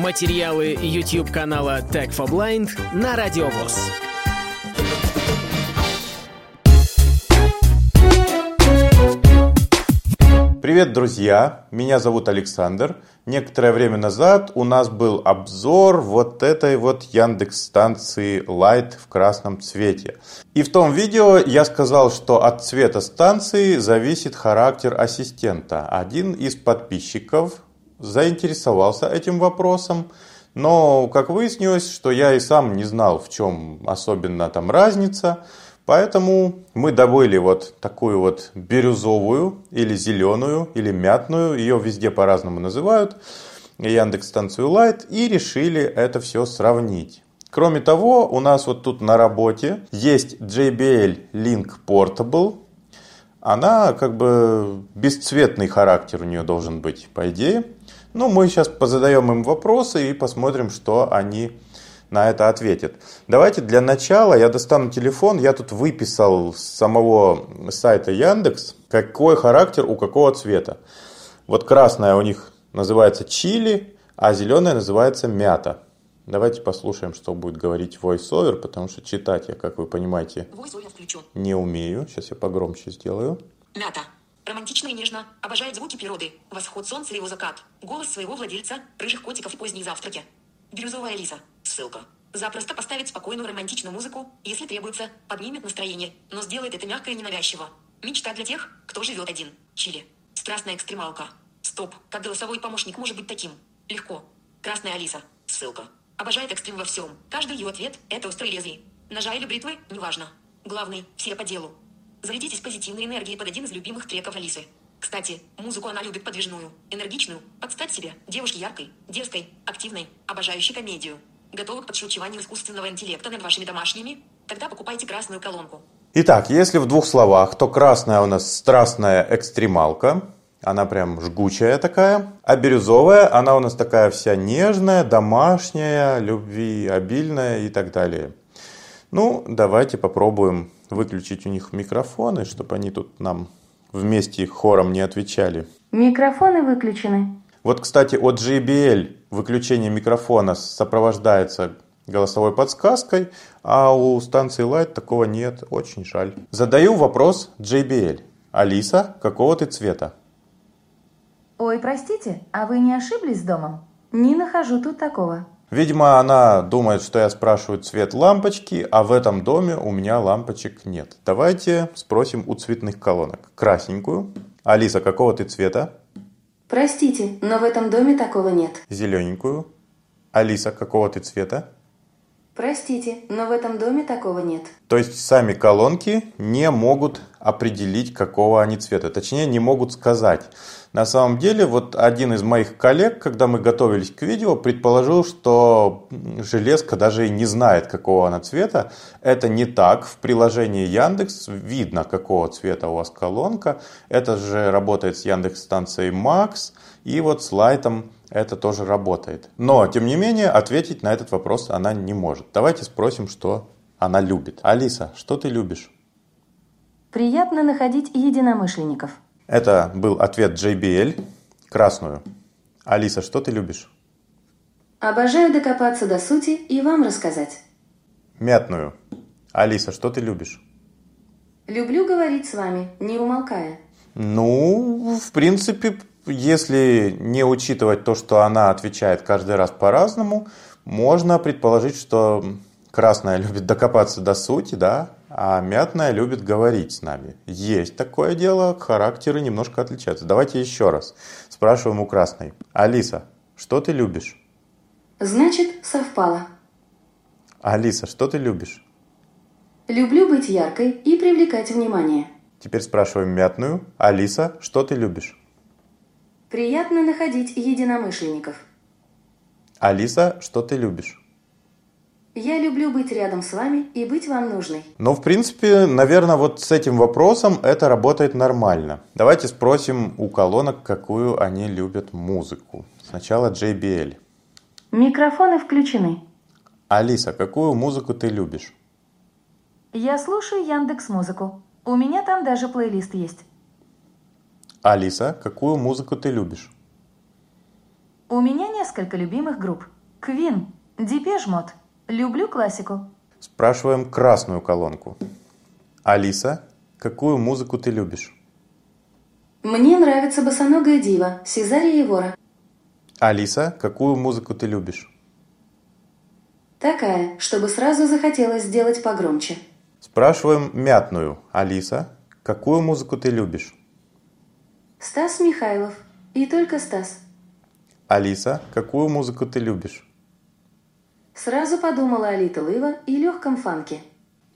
Материалы YouTube канала Tech for Blind на Радиовоз. Привет, друзья! Меня зовут Александр. Некоторое время назад у нас был обзор вот этой вот Яндекс станции Light в красном цвете. И в том видео я сказал, что от цвета станции зависит характер ассистента. Один из подписчиков заинтересовался этим вопросом, но как выяснилось, что я и сам не знал, в чем особенно там разница. Поэтому мы добыли вот такую вот бирюзовую или зеленую или мятную, ее везде по-разному называют, Яндекс станцию Light и решили это все сравнить. Кроме того, у нас вот тут на работе есть JBL Link Portable. Она как бы бесцветный характер у нее должен быть, по идее. Ну, мы сейчас позадаем им вопросы и посмотрим, что они на это ответит. Давайте для начала я достану телефон, я тут выписал с самого сайта Яндекс, какой характер у какого цвета. Вот красная у них называется чили, а зеленая называется мята. Давайте послушаем, что будет говорить VoiceOver, потому что читать я, как вы понимаете, не умею. Сейчас я погромче сделаю. Мята. Романтично и нежно, обожает звуки природы, восход солнца и его закат, голос своего владельца, рыжих котиков и поздние завтраки. Бирюзовая Лиза. Ссылка. Запросто поставит спокойную романтичную музыку, если требуется, поднимет настроение, но сделает это мягко и ненавязчиво. Мечта для тех, кто живет один. Чили. Страстная экстремалка. Стоп, как голосовой помощник может быть таким? Легко. Красная Алиса. Ссылка. Обожает экстрим во всем. Каждый ее ответ – это острые лезвия. Ножа или бритвы – неважно. Главный – все по делу. Зарядитесь позитивной энергией под один из любимых треков Алисы. Кстати, музыку она любит подвижную, энергичную, подстать себе, девушке яркой, дерзкой, активной, обожающей комедию. Готовы к подшучиванию искусственного интеллекта над вашими домашними? Тогда покупайте красную колонку. Итак, если в двух словах, то красная у нас страстная экстремалка. Она прям жгучая такая. А бирюзовая, она у нас такая вся нежная, домашняя, любви обильная и так далее. Ну, давайте попробуем выключить у них микрофоны, чтобы они тут нам вместе хором не отвечали. Микрофоны выключены. Вот, кстати, от JBL выключение микрофона сопровождается голосовой подсказкой, а у станции Light такого нет. Очень жаль. Задаю вопрос JBL. Алиса, какого ты цвета? Ой, простите, а вы не ошиблись с домом? Не нахожу тут такого. Видимо, она думает, что я спрашиваю цвет лампочки, а в этом доме у меня лампочек нет. Давайте спросим у цветных колонок. Красненькую. Алиса, какого ты цвета? Простите, но в этом доме такого нет. Зелененькую. Алиса, какого ты цвета? Простите, но в этом доме такого нет. То есть сами колонки не могут определить, какого они цвета. Точнее, не могут сказать. На самом деле, вот один из моих коллег, когда мы готовились к видео, предположил, что железка даже и не знает, какого она цвета. Это не так. В приложении Яндекс видно, какого цвета у вас колонка. Это же работает с Яндекс станцией Max. И вот с лайтом это тоже работает. Но, тем не менее, ответить на этот вопрос она не может. Давайте спросим, что она любит. Алиса, что ты любишь? Приятно находить единомышленников. Это был ответ JBL. Красную. Алиса, что ты любишь? Обожаю докопаться до сути и вам рассказать. Мятную. Алиса, что ты любишь? Люблю говорить с вами, не умолкая. Ну, в принципе, если не учитывать то, что она отвечает каждый раз по-разному, можно предположить, что красная любит докопаться до сути, да, а мятная любит говорить с нами. Есть такое дело, характеры немножко отличаются. Давайте еще раз. Спрашиваем у красной. Алиса, что ты любишь? Значит, совпало. Алиса, что ты любишь? Люблю быть яркой и привлекать внимание. Теперь спрашиваем мятную. Алиса, что ты любишь? Приятно находить единомышленников. Алиса, что ты любишь? Я люблю быть рядом с вами и быть вам нужной. Ну, в принципе, наверное, вот с этим вопросом это работает нормально. Давайте спросим у колонок, какую они любят музыку. Сначала JBL. Микрофоны включены. Алиса, какую музыку ты любишь? Я слушаю Яндекс Музыку. У меня там даже плейлист есть. Алиса, какую музыку ты любишь? У меня несколько любимых групп. Queen, Depeche Mode. Люблю классику. Спрашиваем красную колонку. Алиса, какую музыку ты любишь? Мне нравится босоногая дива Сезария Эвора. Алиса, какую музыку ты любишь? Такая, чтобы сразу захотелось сделать погромче. Спрашиваем мятную. Алиса, какую музыку ты любишь? Стас Михайлов. И только Стас. Алиса, какую музыку ты любишь? Сразу подумала о Литл Ива и легком фанке.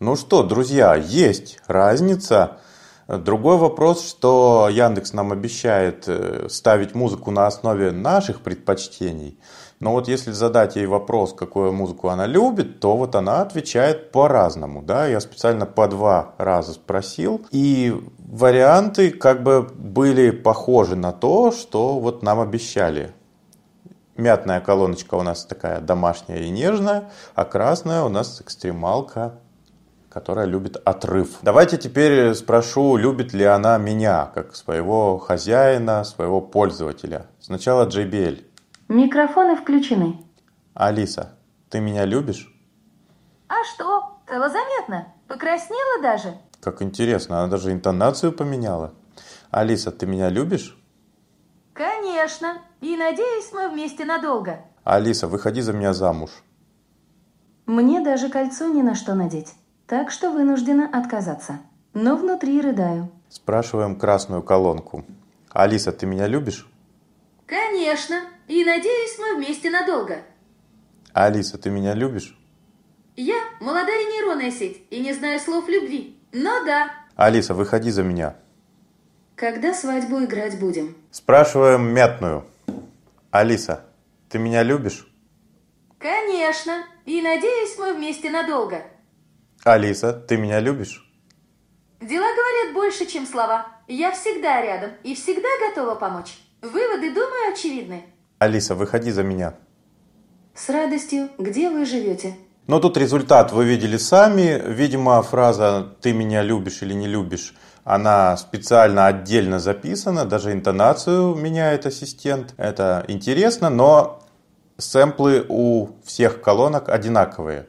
Ну что, друзья, есть разница. Другой вопрос, что Яндекс нам обещает э, ставить музыку на основе наших предпочтений. Но вот если задать ей вопрос, какую музыку она любит, то вот она отвечает по-разному. Да? Я специально по два раза спросил. И варианты как бы были похожи на то, что вот нам обещали. Мятная колоночка у нас такая домашняя и нежная, а красная у нас экстремалка, которая любит отрыв. Давайте теперь спрошу, любит ли она меня, как своего хозяина, своего пользователя. Сначала JBL. Микрофоны включены. Алиса, ты меня любишь? А что? Стало заметно. Покраснела даже. Как интересно, она даже интонацию поменяла. Алиса, ты меня любишь? Конечно. И надеюсь, мы вместе надолго. Алиса, выходи за меня замуж. Мне даже кольцо ни на что надеть. Так что вынуждена отказаться. Но внутри рыдаю. Спрашиваем красную колонку. Алиса, ты меня любишь? Конечно. И надеюсь, мы вместе надолго. Алиса, ты меня любишь? Я молодая нейронная сеть и не знаю слов любви. Но да. Алиса, выходи за меня. Когда свадьбу играть будем? Спрашиваем мятную. Алиса, ты меня любишь? Конечно. И надеюсь, мы вместе надолго. Алиса, ты меня любишь? Дела говорят больше, чем слова. Я всегда рядом и всегда готова помочь. Выводы, думаю, очевидны. Алиса, выходи за меня. С радостью. Где вы живете? Но тут результат вы видели сами. Видимо, фраза «ты меня любишь или не любишь» она специально отдельно записана, даже интонацию меняет ассистент. Это интересно, но сэмплы у всех колонок одинаковые.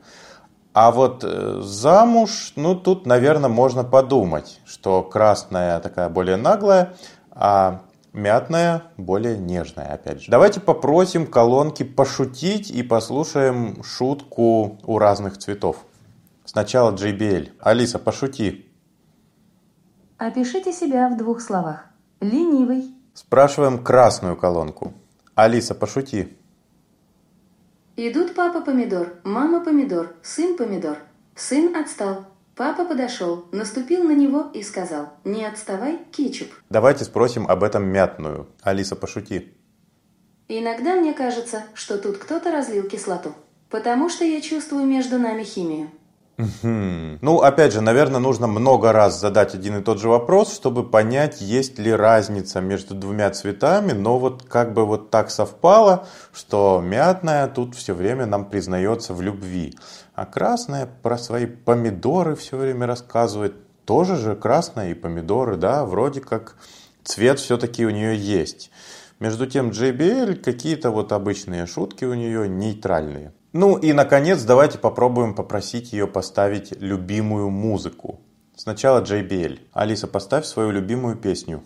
А вот э, замуж, ну тут, наверное, можно подумать, что красная такая более наглая, а мятная более нежная, опять же. Давайте попросим колонки пошутить и послушаем шутку у разных цветов. Сначала JBL. Алиса, пошути. Опишите себя в двух словах. Ленивый. Спрашиваем красную колонку. Алиса, пошути. Идут папа помидор, мама помидор, сын помидор. Сын отстал. Папа подошел, наступил на него и сказал, не отставай, кетчуп. Давайте спросим об этом мятную. Алиса, пошути. Иногда мне кажется, что тут кто-то разлил кислоту, потому что я чувствую между нами химию. Ну, опять же, наверное, нужно много раз задать один и тот же вопрос, чтобы понять, есть ли разница между двумя цветами, но вот как бы вот так совпало, что мятная тут все время нам признается в любви, а красная про свои помидоры все время рассказывает, тоже же красная и помидоры, да, вроде как цвет все-таки у нее есть. Между тем JBL какие-то вот обычные шутки у нее нейтральные. Ну и, наконец, давайте попробуем попросить ее поставить любимую музыку. Сначала JBL. Алиса, поставь свою любимую песню.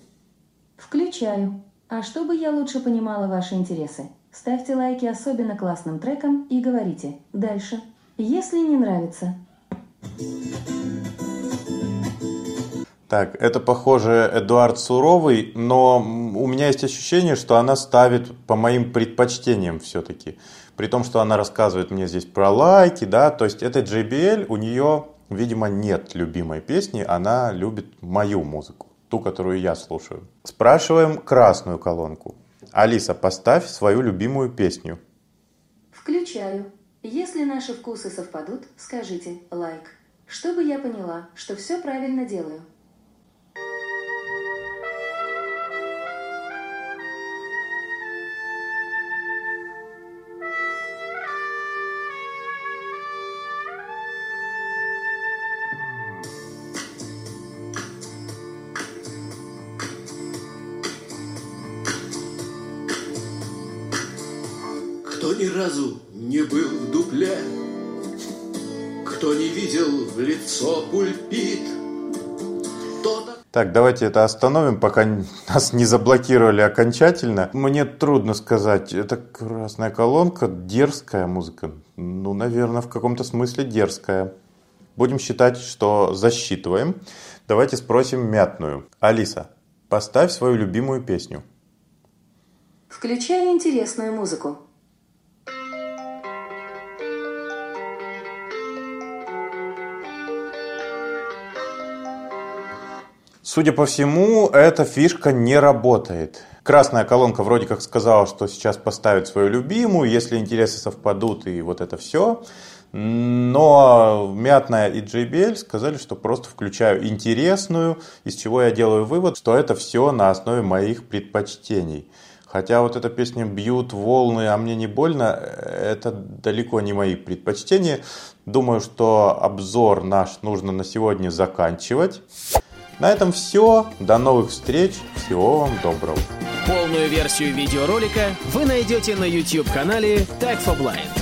Включаю. А чтобы я лучше понимала ваши интересы, ставьте лайки особенно классным трекам и говорите «Дальше». Если не нравится, Так, это, похоже, Эдуард Суровый, но у меня есть ощущение, что она ставит по моим предпочтениям все-таки. При том, что она рассказывает мне здесь про лайки, да, то есть это JBL, у нее, видимо, нет любимой песни, она любит мою музыку, ту, которую я слушаю. Спрашиваем красную колонку. Алиса, поставь свою любимую песню. включаю. Если наши вкусы совпадут, скажите «лайк», чтобы я поняла, что все правильно делаю. Кто ни разу не был в дупле, кто не видел в лицо пульпит, Так, давайте это остановим, пока нас не заблокировали окончательно. Мне трудно сказать, это красная колонка, дерзкая музыка. Ну, наверное, в каком-то смысле дерзкая. Будем считать, что засчитываем. Давайте спросим мятную. Алиса, поставь свою любимую песню. Включай интересную музыку. Судя по всему, эта фишка не работает. Красная колонка вроде как сказала, что сейчас поставит свою любимую, если интересы совпадут и вот это все. Но Мятная и JBL сказали, что просто включаю интересную, из чего я делаю вывод, что это все на основе моих предпочтений. Хотя вот эта песня «Бьют волны, а мне не больно» – это далеко не мои предпочтения. Думаю, что обзор наш нужно на сегодня заканчивать. На этом все. До новых встреч. Всего вам доброго. Полную версию видеоролика вы найдете на YouTube-канале Tag for Blind.